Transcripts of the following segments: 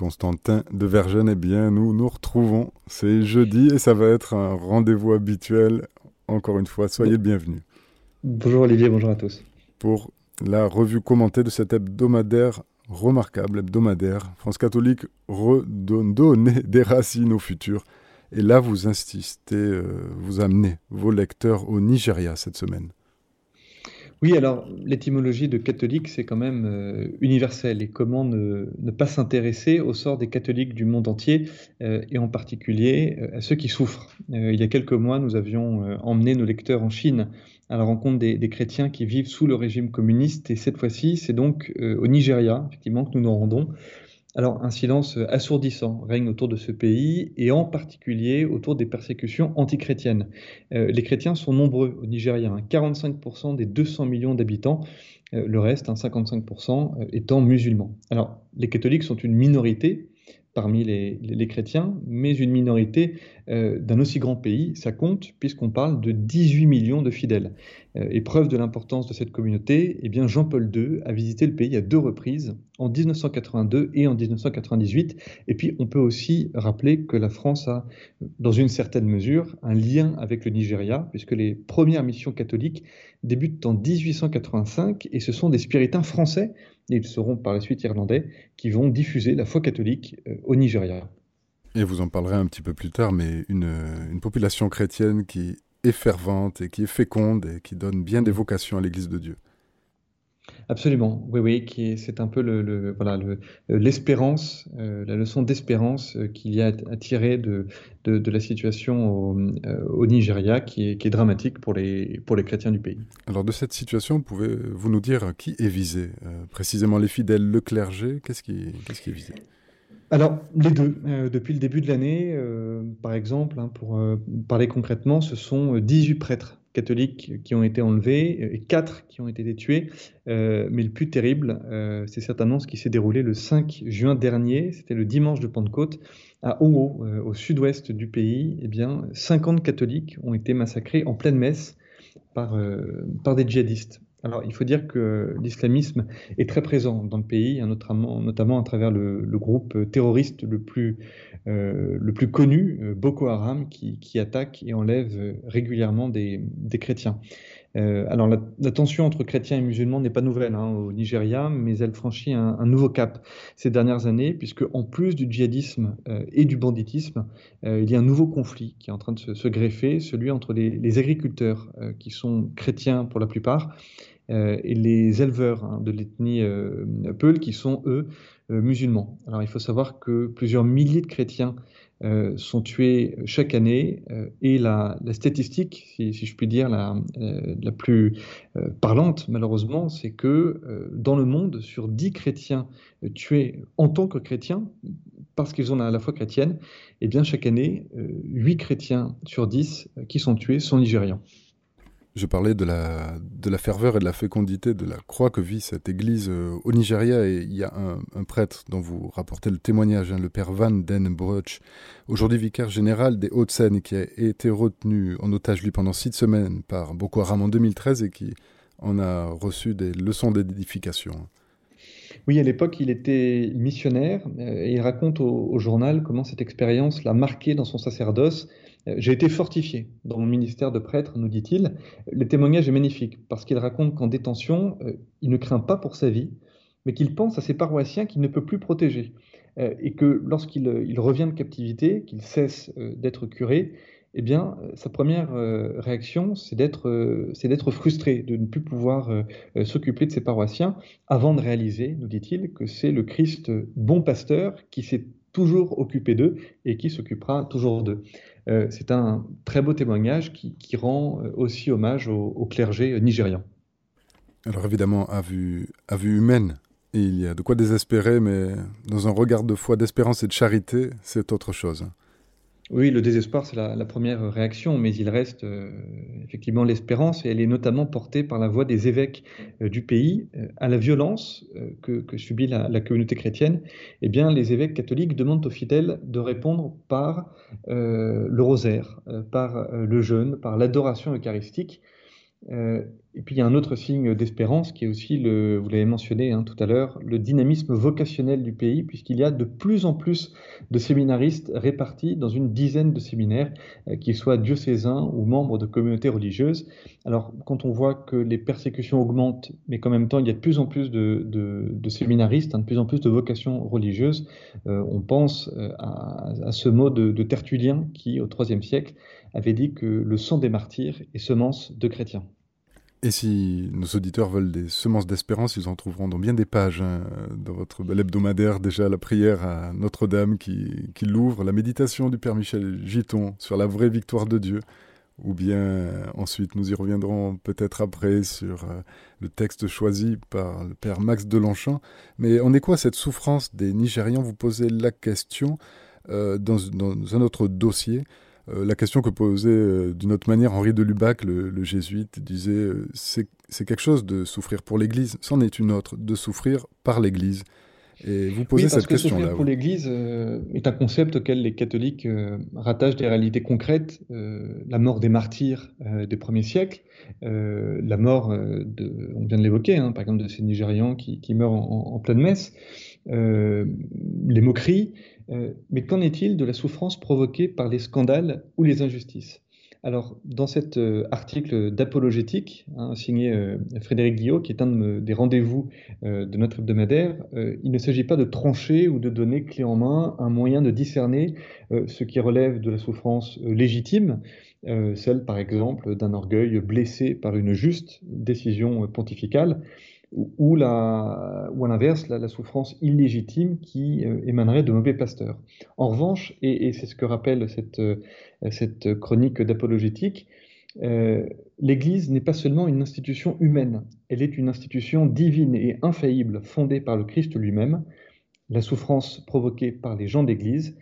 Constantin de Vergennes, eh bien, nous nous retrouvons. C'est jeudi et ça va être un rendez-vous habituel. Encore une fois, soyez le bienvenus. Bonjour Olivier, bonjour à tous. Pour la revue commentée de cet hebdomadaire remarquable, hebdomadaire, France catholique redonne des racines au futur. Et là, vous insistez, euh, vous amenez vos lecteurs au Nigeria cette semaine. Oui, alors l'étymologie de catholique, c'est quand même euh, universel. Et comment ne, pas s'intéresser au sort des catholiques du monde entier, euh, et en particulier euh, à ceux qui souffrent. il y a quelques mois, nous avions emmené nos lecteurs en Chine à la rencontre des, des, chrétiens qui vivent sous le régime communiste. Et cette fois-ci, c'est donc au Nigeria, effectivement, que nous nous rendons. Alors, un silence assourdissant règne autour de ce pays et en particulier autour des persécutions antichrétiennes. Euh, les chrétiens sont nombreux au Nigeria, 45% hein. des 200 millions d'habitants, euh, le reste, 55%, hein, euh, étant musulmans. Alors, les catholiques sont une minorité, parmi les, chrétiens, mais une minorité euh, d'un aussi grand pays, ça compte puisqu'on parle de 18 millions de fidèles. Euh, et preuve de l'importance de cette communauté, eh bien Jean-Paul II a visité le pays à deux reprises, en 1982 et en 1998. Et puis on peut aussi rappeler que la France a, dans une certaine mesure, un lien avec le Nigeria, puisque les premières missions catholiques débutent en 1885 et ce sont des spiritains français et ils seront par la suite irlandais, qui vont diffuser la foi catholique euh, au Nigeria. Et vous en parlerez un petit peu plus tard, mais une, une population chrétienne qui est fervente et qui est féconde et qui donne bien des vocations à l'Église de Dieu. Absolument, oui, oui, qui c'est un peu le, voilà, l'espérance, euh, la leçon d'espérance euh, qu'il y a à tirer de, de, la situation au, euh, Nigeria, qui est, qui est, dramatique pour les, pour les chrétiens du pays. Alors de cette situation, pouvez-vous nous dire qui est visé Précisément les fidèles, le clergé, qu'est-ce qui, qu'est-ce qui est visé? Alors, les deux. depuis le début de l'année, par exemple, hein, pour parler concrètement, ce sont 18 prêtres catholiques qui ont été enlevés et quatre qui ont été tués. Euh, mais le plus terrible, euh, c'est cette annonce qui s'est déroulée le 5 juin dernier, c'était le dimanche de Pentecôte, à Owo, euh, au sud-ouest du pays. Eh bien, 50 catholiques ont été massacrés en pleine messe par des djihadistes. Alors, il faut dire que l'islamisme est très présent dans le pays, hein, notamment, à travers le, groupe terroriste le plus, euh, connu, euh, Boko Haram, qui, attaque et enlève régulièrement des, chrétiens. Euh, alors, la, tension entre chrétiens et musulmans n'est pas nouvelle hein, au Nigeria, mais elle franchit un, nouveau cap ces dernières années, puisque en plus du djihadisme et du banditisme, il y a un nouveau conflit qui est en train de se, greffer, celui entre les, agriculteurs, qui sont chrétiens pour la plupart, euh, et les éleveurs hein, de l'ethnie euh, Peul qui sont, eux, euh, musulmans. Alors il faut savoir que plusieurs milliers de chrétiens sont tués chaque année et la, statistique, si, je puis dire, la, la plus parlante malheureusement, c'est que dans le monde, sur 10 chrétiens tués en tant que chrétiens, parce qu'ils ont la, la foi chrétienne, et eh bien chaque année, 8 chrétiens sur 10 qui sont tués sont nigérians. Je parlais de la, ferveur et de la fécondité de la croix que vit cette église euh, au Nigeria. Et il y a un, prêtre dont vous rapportez le témoignage, hein, le père Van Den Broch, aujourd'hui vicaire général des Hauts-de-Seine, qui a été retenu en otage, lui, pendant six semaines par Boko Haram en 2013 et qui en a reçu des leçons d'édification. Oui, à l'époque, il était missionnaire euh, et il raconte au, journal comment cette expérience l'a marqué dans son sacerdoce j'ai été fortifié dans mon ministère de prêtre, nous dit-il. Le témoignage est magnifique parce qu'il raconte qu'en détention, euh, il ne craint pas pour sa vie, mais qu'il pense à ses paroissiens qu'il ne peut plus protéger. Euh, et que lorsqu'il revient de captivité, qu'il cesse d'être curé, eh bien, sa première réaction, c'est d'être frustré, de ne plus pouvoir s'occuper de ses paroissiens, avant de réaliser, nous dit-il, que c'est le Christ bon pasteur qui s'est toujours occupé d'eux et qui s'occupera toujours d'eux. Euh, c'est un très beau témoignage qui, rend euh, aussi hommage au, clergé nigérian. Alors évidemment, à vue, à vue humaine, il y a de quoi désespérer, mais dans un regard de foi, d'espérance et de charité, c'est autre chose. Oui, le désespoir, c'est la, première réaction, mais il reste euh, effectivement l'espérance, et elle est notamment portée par la voix des évêques euh, du pays euh, à la violence que, subit la, communauté chrétienne. Eh bien, les évêques catholiques demandent aux fidèles de répondre par le rosaire, par le jeûne, par l'adoration eucharistique. Et puis il y a un autre signe d'espérance qui est aussi, le, vous l'avez mentionné hein, tout à l'heure, le dynamisme vocationnel du pays, puisqu'il y a de plus en plus de séminaristes répartis dans une dizaine de séminaires, euh, qu'ils soient diocésains ou membres de communautés religieuses. Alors quand on voit que les persécutions augmentent, mais qu'en même temps il y a de plus en plus de, séminaristes, hein, de plus en plus de vocations religieuses, euh, on pense euh, à, à, ce mot de, de Tertullien qui, au IIIe siècle, avait dit que le sang des martyrs est semence de chrétiens. Et si nos auditeurs veulent des semences d'espérance, ils en trouveront dans bien des pages hein, dans votre hebdomadaire. Déjà la prière à Notre-Dame qui, qui l'ouvre, la méditation du Père Michel Giton sur la vraie victoire de Dieu. Ou bien ensuite nous y reviendrons peut-être après sur euh, le texte choisi par le Père Max Delonchamp. Mais en écho à cette souffrance des Nigérians, vous posez la question euh, dans un autre dossier. Euh, la question que posait euh, d'une autre manière Henri de Lubac, le, jésuite, disait euh, c'est quelque chose de souffrir pour l'Église, c'en est une autre, de souffrir par l'Église. Et vous posez cette question-là. Souffrir pour l'Église est un concept auquel les catholiques rattachent des réalités concrètes. la mort des martyrs des premiers siècles, la mort, de, on vient de l'évoquer, hein, par exemple de ces Nigérians qui, meurent en, en, pleine messe, les moqueries, euh, mais qu'en est-il de la souffrance provoquée par les scandales ou les injustices? Alors, dans cet euh, article d'apologétique, hein, signé euh, Frédéric Guillot, qui est un des rendez-vous de notre hebdomadaire, il ne s'agit pas de trancher ou de donner clé en main un moyen de discerner ce qui relève de la souffrance légitime, celle par exemple d'un orgueil blessé par une juste décision pontificale, ou, la, ou à l'inverse, la, souffrance illégitime qui euh, émanerait de mauvais pasteurs. En revanche, et, c'est ce que rappelle cette, euh, cette chronique d'apologétique, euh, l'Église n'est pas seulement une institution humaine, elle est une institution divine et infaillible fondée par le Christ lui-même. La souffrance provoquée par les gens d'Église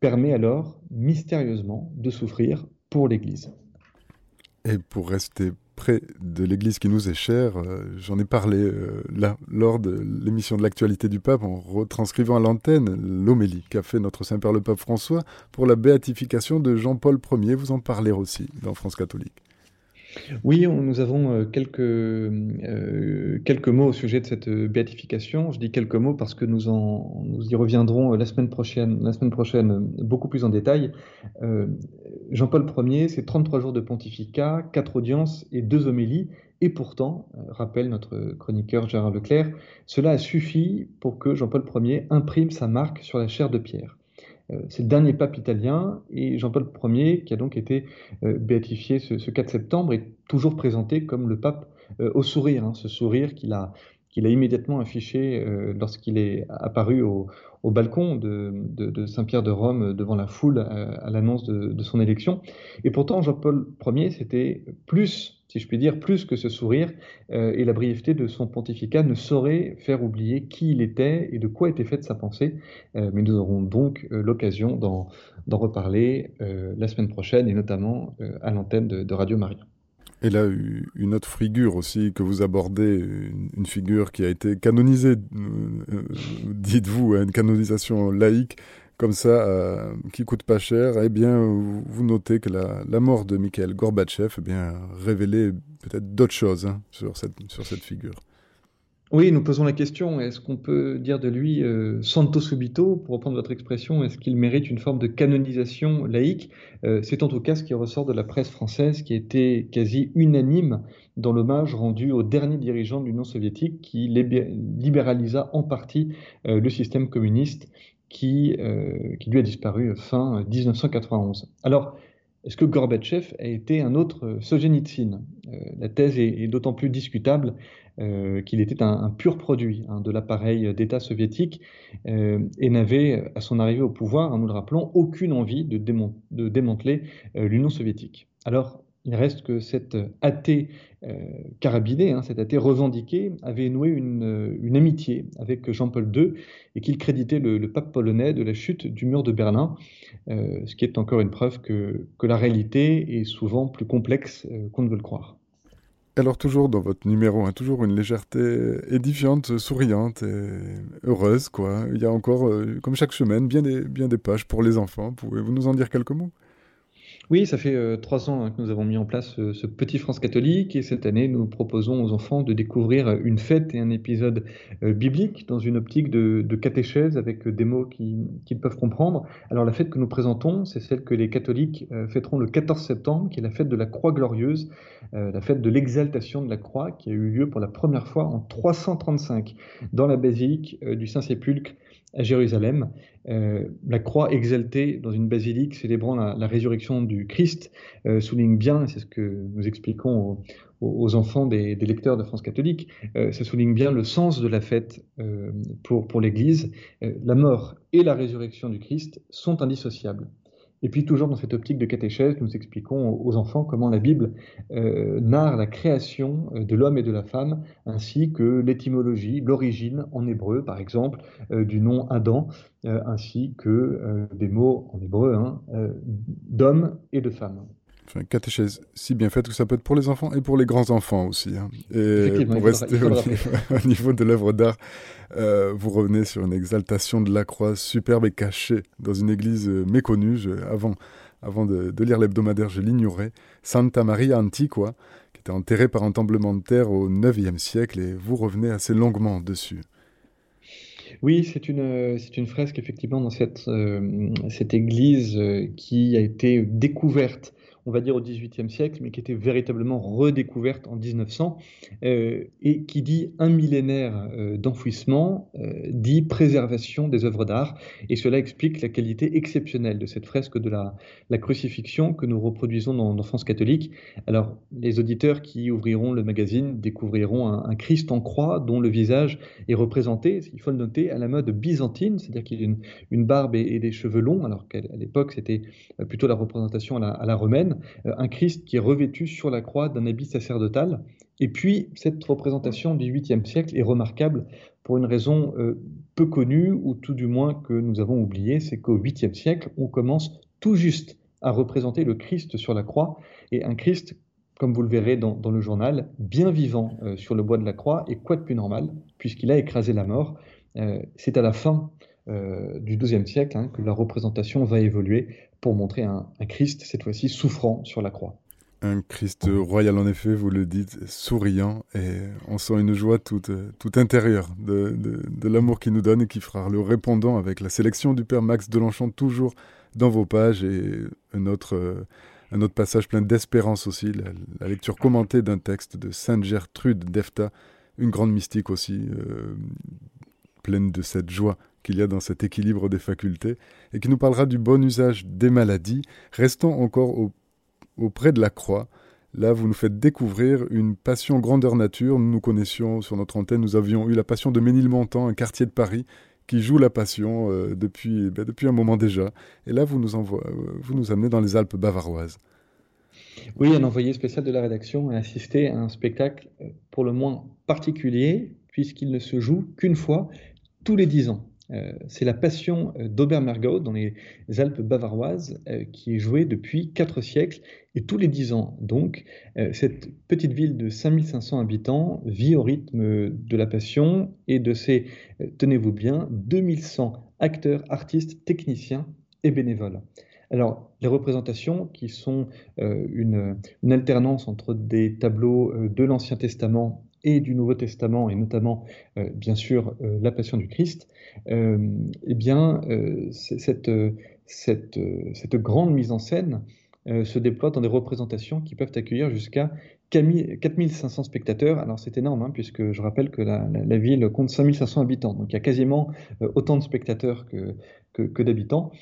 permet alors mystérieusement de souffrir pour l'Église. Et pour rester près de l'Église qui nous est chère. Euh, j'en ai parlé euh, là, lors de l'émission de l'actualité du pape en retranscrivant à l'antenne l'homélie qu'a fait notre Saint-Père le pape François pour la béatification de Jean-Paul Ier. Vous en parlez aussi dans France catholique. Oui, nous avons euh, quelques, euh, quelques mots au sujet de cette euh, béatification. Je dis quelques mots parce que nous, en, nous y reviendrons la semaine prochaine, la semaine prochaine beaucoup plus en détail. Jean-Paul Ier, c'est 33 jours de pontificat, 4 audiences et 2 homélies. Et pourtant, rappelle notre chroniqueur Gérard Leclerc, cela a suffi pour que Jean-Paul Ier imprime sa marque sur la chair de pierre. Euh, c'est le dernier pape italien et Jean-Paul Ier, qui a donc été euh, béatifié ce, 4 septembre, est toujours présenté comme le pape euh, au sourire, hein, ce sourire qu'il a, qu'il a immédiatement affiché lorsqu'il est apparu au, balcon de, Saint-Pierre de Rome devant la foule à, l'annonce de, de, son élection. Et pourtant, Jean-Paul Ier, c'était plus si je puis dire, plus que ce sourire, euh, et la brièveté de son pontificat ne saurait faire oublier qui il était et de quoi était faite sa pensée. Euh, mais nous aurons donc euh, l'occasion d'en reparler la semaine prochaine, et notamment à l'antenne de, Radio Maria. Et là, une autre figure aussi que vous abordez, une, figure qui a été canonisée, dites-vous, une canonisation laïque, comme ça, euh, qui coûte pas cher, eh bien, vous, notez que la, mort de Mikhail Gorbatchev eh bien, révélait peut-être d'autres choses hein, sur, cette, sur cette figure. Oui, nous posons la question, est-ce qu'on peut dire de lui euh, santo subito, pour reprendre votre expression, est-ce qu'il mérite une forme de canonisation laïque? Euh, C'est en tout cas ce qui ressort de la presse française qui était quasi unanime dans l'hommage rendu au dernier dirigeant de l'Union soviétique qui libéralisa en partie euh, le système communiste qui, euh, qui lui a disparu fin 1991. Alors, est-ce que Gorbatchev a été un autre Solzhenitsyn? Euh, La thèse est, d'autant plus discutable euh, qu'il était un, pur produit hein, de l'appareil d'État soviétique et n'avait, à son arrivée au pouvoir, hein, nous le rappelons, aucune envie de, de démanteler l'Union soviétique. Alors, il reste que cet athée euh, carabiné, hein, cet athée revendiqué, avait noué une, une amitié avec Jean-Paul II et qu'il créditait le, pape polonais de la chute du mur de Berlin, euh, ce qui est encore une preuve que, la réalité est souvent plus complexe euh, qu'on ne veut le croire. Alors toujours dans votre numéro, toujours une légèreté édifiante, souriante et heureuse. Il y a encore, comme chaque semaine, bien des pages pour les enfants. Pouvez-vous nous en dire quelques mots? Oui, ça fait euh, trois ans hein, que nous avons mis en place euh, ce petit France catholique et cette année, nous proposons aux enfants de découvrir une fête et un épisode euh, biblique dans une optique de, catéchèse avec des mots qu'ils peuvent comprendre. Alors la fête que nous présentons, c'est celle que les catholiques fêteront le 14 septembre, qui est la fête de la Croix glorieuse, la fête de l'exaltation de la croix, qui a eu lieu pour la première fois en 335 dans la basilique du Saint-Sépulcre à Jérusalem. Euh, la croix exaltée dans une basilique célébrant la, résurrection du Christ euh, souligne bien, c'est ce que nous expliquons aux, enfants des, lecteurs de France catholique, euh, ça souligne bien le sens de la fête pour l'Église. la mort et la résurrection du Christ sont indissociables. Et puis toujours dans cette optique de catéchèse, nous expliquons aux enfants comment la Bible euh, narre la création euh, de l'homme et de la femme, ainsi que l'étymologie, l'origine en hébreu, par exemple, euh, du nom Adam, ainsi que des mots en hébreu hein, d'homme et de femme enfin, catéchèse si bien faite que ça peut être pour les enfants et pour les grands-enfants aussi. Hein. Et pour rester au, niveau, de l'œuvre d'art, euh, vous revenez sur une exaltation de la croix superbe et cachée dans une église euh, méconnue. avant avant de, lire l'hebdomadaire, je l'ignorais. Santa Maria Antiqua, qui était enterrée par un tremblement de terre au IXe siècle, et vous revenez assez longuement dessus. Oui, c'est une, c'est une fresque effectivement dans cette, euh, cette église qui a été découverte on va dire au XVIIIe siècle, mais qui était véritablement redécouverte en 1900, euh, et qui dit un millénaire euh, d'enfouissement, euh, dit préservation des œuvres d'art, et cela explique la qualité exceptionnelle de cette fresque de la, crucifixion que nous reproduisons dans, l'enfance catholique. Alors, les auditeurs qui ouvriront le magazine découvriront un, Christ en croix dont le visage est représenté, il faut le noter, à la mode byzantine, c'est-à-dire qu'il a une, barbe et, des cheveux longs, alors qu'à l'époque c'était plutôt la représentation à la romaine. Euh, un Christ qui est revêtu sur la croix d'un habit sacerdotal. Et puis, cette représentation du 8e siècle est remarquable pour une raison euh, peu connue, ou tout du moins que nous avons oublié, c'est qu'au 8e siècle, on commence tout juste à représenter le Christ sur la croix, et un Christ, comme vous le verrez dans, le journal, bien vivant euh, sur le bois de la croix, et quoi de plus normal, puisqu'il a écrasé la mort. c'est à la fin du XIIe siècle hein, que la représentation va évoluer pour montrer un, Christ, cette fois-ci, souffrant sur la croix. Un Christ royal, en effet, vous le dites, souriant, et on sent une joie toute, intérieure de, l'amour qu'il nous donne et qui fera le répondant avec la sélection du Père Max Delanchon, toujours dans vos pages, et un autre, autre passage plein d'espérance aussi, la, lecture commentée d'un texte de Sainte Gertrude d'Efta, une grande mystique aussi, euh, pleine de cette joie qu'il y a dans cet équilibre des facultés, et qui nous parlera du bon usage des maladies. Restons encore auprès de la croix. Là, vous nous faites découvrir une passion grandeur nature. Nous nous connaissions sur notre antenne, nous avions eu la passion de Ménilmontant, un quartier de Paris, qui joue la passion euh, depuis, ben, depuis un moment déjà. Et là, vous nous, euh, vous nous amenez dans les Alpes bavaroises. Oui, un envoyé spécial de la rédaction a assisté à un spectacle euh, pour le moins particulier, puisqu'il ne se joue qu'une fois tous les dix ans. Euh, c'est la passion euh, d'Obermergau dans les Alpes bavaroises euh, qui est jouée depuis quatre siècles et tous les dix ans. Donc, cette petite ville de 5500 habitants vit au rythme de la passion et de ses, tenez-vous bien, 2100 acteurs, artistes, techniciens et bénévoles. Alors, les représentations qui sont une, alternance entre des tableaux de l'Ancien Testament et du Nouveau Testament, et notamment, bien sûr, la Passion du Christ, euh, eh bien, euh, cette, cette, grande mise en scène euh, se déploie dans des représentations qui peuvent accueillir jusqu'à 4500 spectateurs. Alors c'est énorme, hein, puisque je rappelle que la, ville compte 5500 habitants. Donc il y a quasiment autant de spectateurs que, que, d'habitants.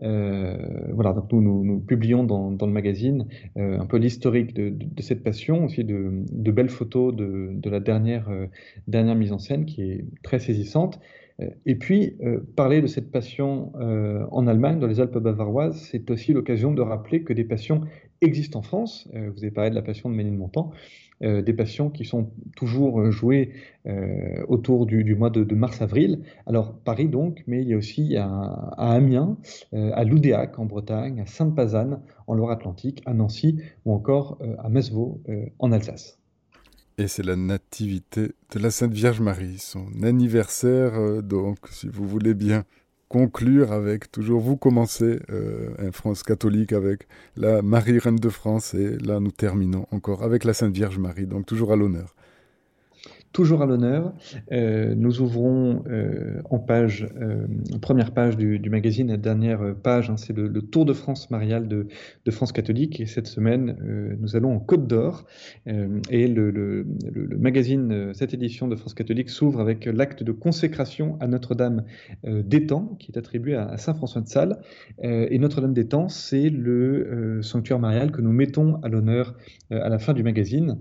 Voilà, donc nous, nous, publions dans, le magazine un peu l'historique de, cette passion, aussi de, belles photos de, la dernière, dernière mise en scène qui est très saisissante. Euh, et puis, euh, parler de cette passion euh, en Allemagne, dans les Alpes bavaroises, c'est aussi l'occasion de rappeler que des passions existent en France. vous avez parlé de la passion de Ménilmontant, des passions qui sont toujours jouées autour du, mois de, mars-avril. Alors, Paris donc, mais il y a aussi à, Amiens, à Loudéac en Bretagne, à Sainte-Pazanne en Loire-Atlantique, à Nancy ou encore à Mesvaux en Alsace. Et c'est la nativité de la Sainte Vierge Marie, son anniversaire, euh, donc, si vous voulez bien conclure avec, toujours vous commencez euh, un France catholique avec la Marie Reine de France et là nous terminons encore avec la Sainte Vierge Marie, donc toujours à l'honneur toujours à l'honneur. Euh, nous ouvrons euh, en page, euh, première page du, magazine, la dernière page, hein, c'est le, Tour de France marial de, France catholique. Et cette semaine, nous allons en Côte d'Or. et le, magazine, cette édition de France catholique s'ouvre avec l'acte de consécration à Notre-Dame d'Étang, qui est attribué à, Saint-François de Sales. et Notre-Dame d'Étang, c'est le sanctuaire marial que nous mettons à l'honneur à la fin du magazine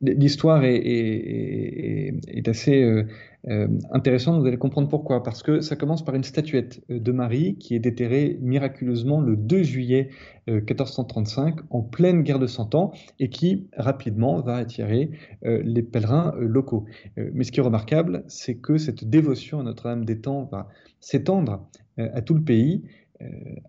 l'histoire est, assez euh, euh, intéressante, vous allez comprendre pourquoi. Parce que ça commence par une statuette euh, de Marie qui est déterrée miraculeusement le 2 juillet 1435 en pleine guerre de Cent Ans et qui rapidement va attirer les pèlerins locaux. mais ce qui est remarquable, c'est que cette dévotion à Notre-Dame des Temps va s'étendre à tout le pays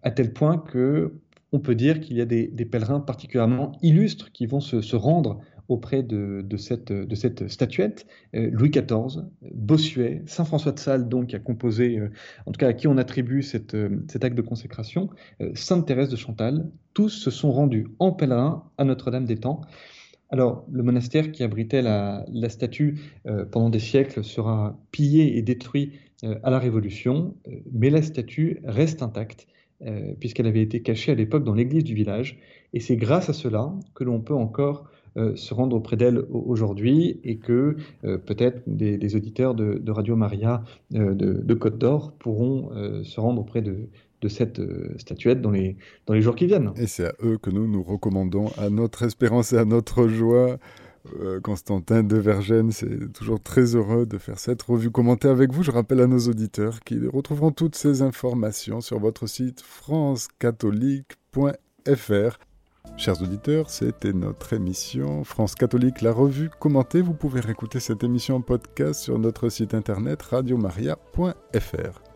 à tel point que on peut dire qu'il y a des, pèlerins particulièrement illustres qui vont se rendre auprès de, cette, de cette, statuette. Euh, Louis XIV, Bossuet, Saint François de Sales, donc, qui a composé, euh, en tout cas à qui on attribue euh, cet acte de consécration, Sainte Thérèse de Chantal, tous se sont rendus en pèlerin à Notre-Dame des Temps. Alors, le monastère qui abritait la statue pendant des siècles sera pillé et détruit à la Révolution, mais la statue reste intacte puisqu'elle avait été cachée à l'époque dans l'église du village. Et c'est grâce à cela que l'on peut encore euh, se rendre auprès d'elle aujourd'hui et que euh, peut-être des, auditeurs de, Radio Maria euh, de, Côte d'Or pourront se rendre auprès de, cette statuette dans les, jours qui viennent. Et c'est à eux que nous nous recommandons, à notre espérance et à notre joie. Constantin de Vergennes, c'est toujours très heureux de faire cette revue commentée avec vous. Je rappelle à nos auditeurs qu'ils retrouveront toutes ces informations sur votre site francecatholique.fr. Chers auditeurs, c'était notre émission France catholique, la revue commentée. Vous pouvez réécouter cette émission en podcast sur notre site internet radiomaria.fr.